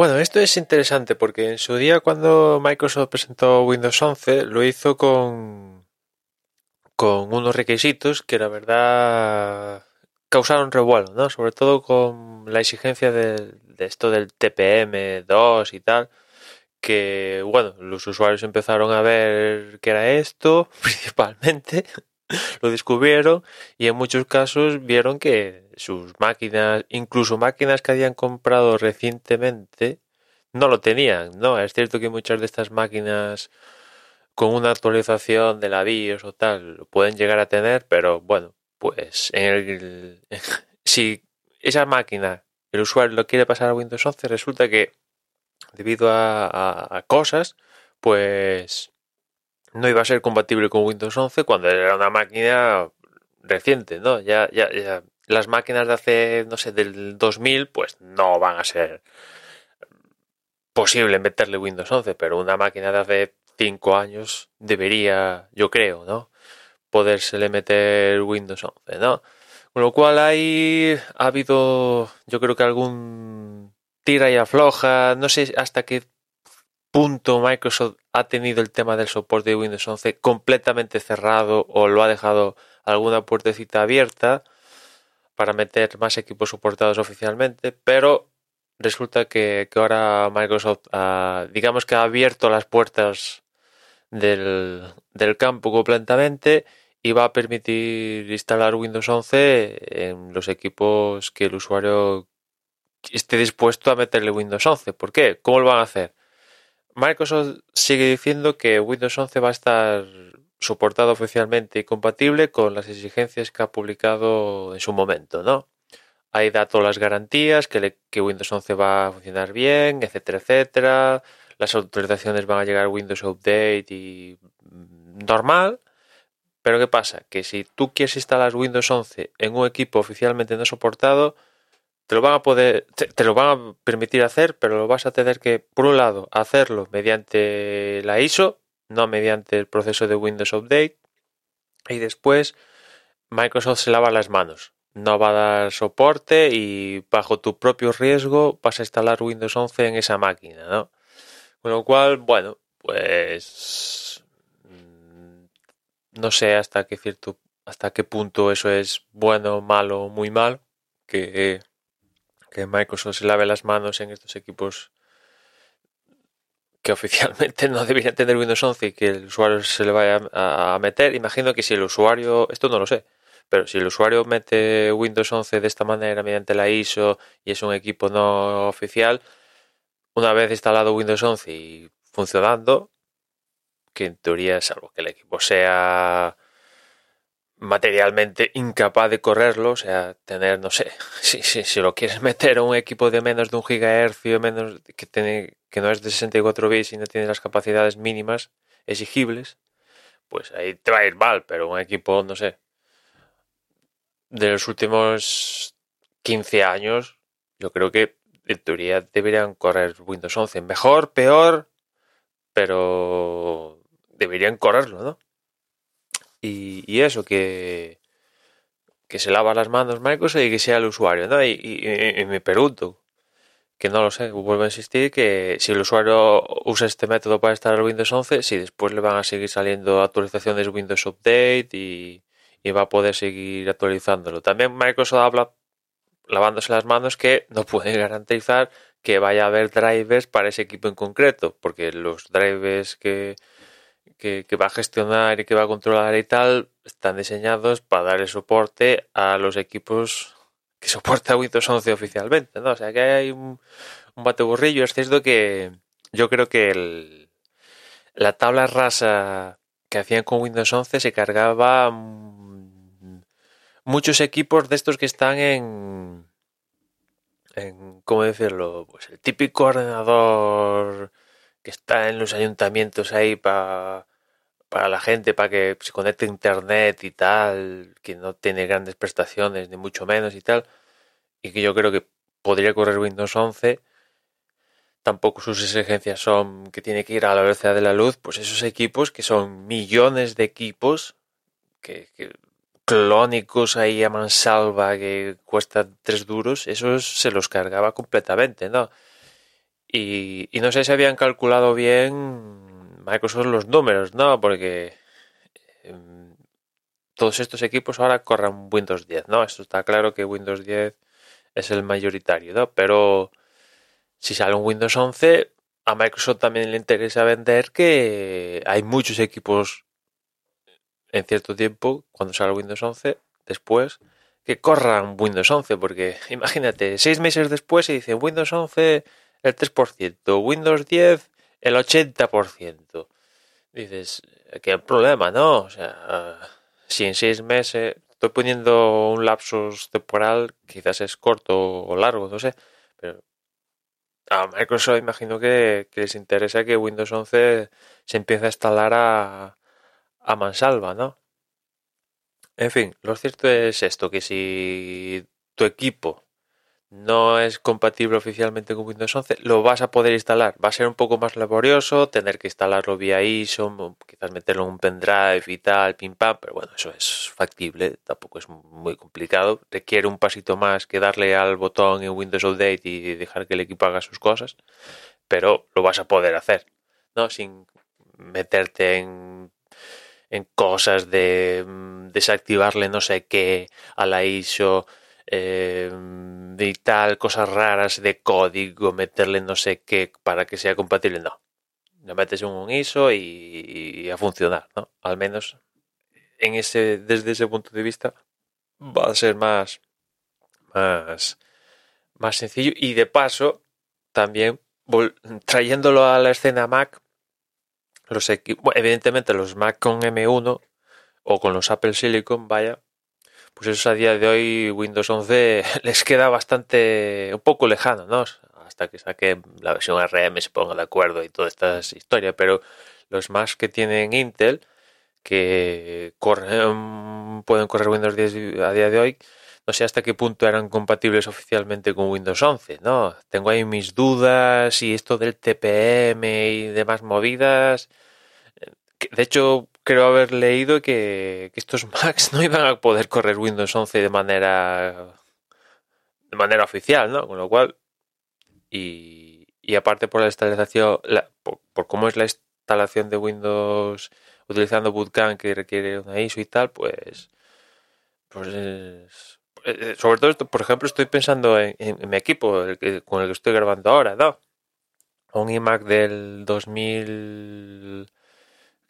Bueno, esto es interesante porque en su día cuando Microsoft presentó Windows 11 lo hizo con, con unos requisitos que la verdad causaron revuelo, ¿no? Sobre todo con la exigencia de, de esto del TPM2 y tal, que bueno, los usuarios empezaron a ver qué era esto, principalmente, lo descubrieron y en muchos casos vieron que sus máquinas, incluso máquinas que habían comprado recientemente, no lo tenían, ¿no? Es cierto que muchas de estas máquinas con una actualización de la BIOS o tal lo pueden llegar a tener, pero bueno, pues en el, si esa máquina el usuario lo quiere pasar a Windows 11, resulta que debido a, cosas, pues no iba a ser compatible con Windows 11 cuando era una máquina reciente, ¿no? Ya, ya, ya las máquinas de hace, no sé, del 2000, pues no van a ser posible meterle Windows 11, pero una máquina de hace 5 años debería, yo creo, ¿no? Podérsele meter Windows 11, ¿no? Con lo cual ahí ha habido, yo creo que algún tira y afloja, no sé hasta qué punto Microsoft ha tenido el tema del soporte de Windows 11 completamente cerrado o lo ha dejado alguna puertecita abierta para meter más equipos soportados oficialmente, pero resulta que, que ahora Microsoft ha, digamos que ha abierto las puertas del, del campo completamente y va a permitir instalar Windows 11 en los equipos que el usuario esté dispuesto a meterle Windows 11. ¿Por qué? ¿Cómo lo van a hacer? Microsoft sigue diciendo que Windows 11 va a estar soportado oficialmente y compatible con las exigencias que ha publicado en su momento, ¿no? Ahí da todas las garantías, que, le, que Windows 11 va a funcionar bien, etcétera, etcétera. Las autorizaciones van a llegar Windows Update y normal. Pero ¿qué pasa? Que si tú quieres instalar Windows 11 en un equipo oficialmente no soportado, te lo van a poder, te, lo van a permitir hacer, pero lo vas a tener que, por un lado, hacerlo mediante la ISO, no mediante el proceso de Windows Update, y después Microsoft se lava las manos. No va a dar soporte y bajo tu propio riesgo vas a instalar Windows 11 en esa máquina, ¿no? Con lo cual, bueno, pues no sé hasta qué cierto hasta qué punto eso es bueno, malo, muy mal que que Microsoft se lave las manos en estos equipos que oficialmente no deberían tener Windows 11 y que el usuario se le vaya a, meter. Imagino que si el usuario, esto no lo sé, pero si el usuario mete Windows 11 de esta manera mediante la ISO y es un equipo no oficial, una vez instalado Windows 11 y funcionando, que en teoría, salvo que el equipo sea materialmente incapaz de correrlo, o sea, tener, no sé, si, si, si lo quieres meter a un equipo de menos de un gigahercio, menos que, tiene, que no es de 64 bits y no tiene las capacidades mínimas exigibles, pues ahí te va a ir mal, pero un equipo, no sé, de los últimos 15 años, yo creo que en teoría deberían correr Windows 11. Mejor, peor, pero deberían correrlo, ¿no? Y, y eso, que, que se lava las manos Microsoft y que sea el usuario, ¿no? Y, y, y, me pregunto, que no lo sé, vuelvo a insistir, que si el usuario usa este método para instalar Windows 11, si después le van a seguir saliendo actualizaciones Windows Update y, y va a poder seguir actualizándolo. También Microsoft habla, lavándose las manos, que no puede garantizar que vaya a haber drivers para ese equipo en concreto, porque los drivers que, que, va a gestionar y que va a controlar y tal, están diseñados para darle soporte a los equipos que soporta Windows 11 oficialmente, ¿no? O sea que hay un, un bateburrillo. Es cierto que yo creo que el, la tabla rasa que hacían con Windows 11 se cargaba muchos equipos de estos que están en ¿cómo decirlo? Pues el típico ordenador que está en los ayuntamientos ahí para para la gente, para que se conecte a internet y tal, que no tiene grandes prestaciones, ni mucho menos y tal, y que yo creo que podría correr Windows 11, tampoco sus exigencias son que tiene que ir a la velocidad de la luz, pues esos equipos que son millones de equipos que, clónicos ahí a mansalva que cuestan tres duros, esos se los cargaba completamente, ¿no? Y, y no sé si habían calculado bien Microsoft los números, ¿no? Porque em, todos estos equipos ahora corran Windows 10, ¿no? Esto está claro que Windows 10 es el mayoritario, ¿no? Pero si sale un Windows 11, a Microsoft también le interesa vender que hay muchos equipos en cierto tiempo, cuando sale Windows 11, después, que corran Windows 11, porque imagínate, seis meses después se dice Windows 11 el 3%, Windows 10 el 80%. Dices, qué problema, ¿no? O sea, si en seis meses estoy poniendo un lapsus temporal, quizás es corto o largo, no sé, pero a Microsoft imagino que, les interesa que Windows 11 se empiece a instalar a, a mansalva, ¿no? En fin, lo cierto es esto, que si tu equipo no es compatible oficialmente con Windows 11, lo vas a poder instalar. Va a ser un poco más laborioso, tener que instalarlo vía ISO, quizás meterlo en un pendrive y tal, pim pam, pero bueno, eso es factible, tampoco es muy complicado. Requiere un pasito más que darle al botón en Windows Update y dejar que el equipo haga sus cosas, pero lo vas a poder hacer, ¿no? Sin meterte en en cosas de mm, desactivarle no sé qué a la ISO, eh, de tal, cosas raras de código, meterle no sé qué para que sea compatible. No, lo metes un ISO y, a funcionar. Al menos en ese, desde ese punto de vista va a ser más, más, más sencillo y de paso también trayéndolo a la escena Mac, los evidentemente los Mac con M1 o con los Apple Silicon, vaya, pues eso a día de hoy Windows 11 les queda bastante, un poco lejano, ¿no? Hasta que saque la versión RM se ponga de acuerdo y toda esta historia, pero los Macs que tienen Intel, que corren, pueden correr Windows 10 a día de hoy, no sé hasta qué punto eran compatibles oficialmente con Windows 11, ¿no? Tengo ahí mis dudas y esto del TPM y demás movidas. De hecho, creo haber leído que, estos Macs no iban a poder correr Windows 11 de manera de manera oficial, ¿no? Con lo cual, y, aparte por la instalación, por, cómo es la instalación de Windows utilizando Bootcamp que requiere una ISO y tal, pues, pues eh, sobre todo, por ejemplo, estoy pensando en, mi equipo con el que estoy grabando ahora, ¿no? Un iMac del 2000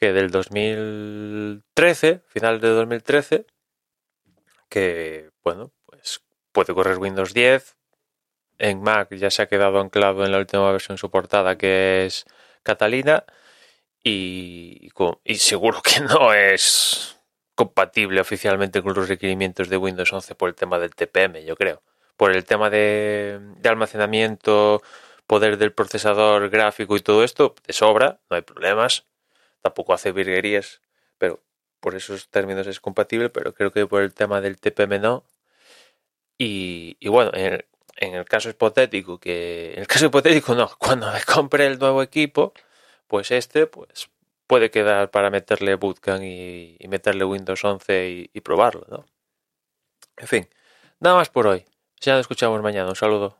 que del 2013, final de 2013, que bueno, pues puede correr Windows 10. En Mac ya se ha quedado anclado en la última versión soportada que es Catalina y, y seguro que no es compatible oficialmente con los requerimientos de Windows 11 por el tema del TPM, yo creo. Por el tema de, de almacenamiento, poder del procesador gráfico y todo esto, de sobra, no hay problemas tampoco hace virguerías, pero por esos términos es compatible, pero creo que por el tema del TPM no. Y, bueno, en el, caso hipotético, que en el caso hipotético no, cuando me compre el nuevo equipo, pues este pues puede quedar para meterle Bootcamp y, meterle Windows 11 y, probarlo, ¿no? En fin, nada más por hoy. Ya nos escuchamos mañana. Un saludo.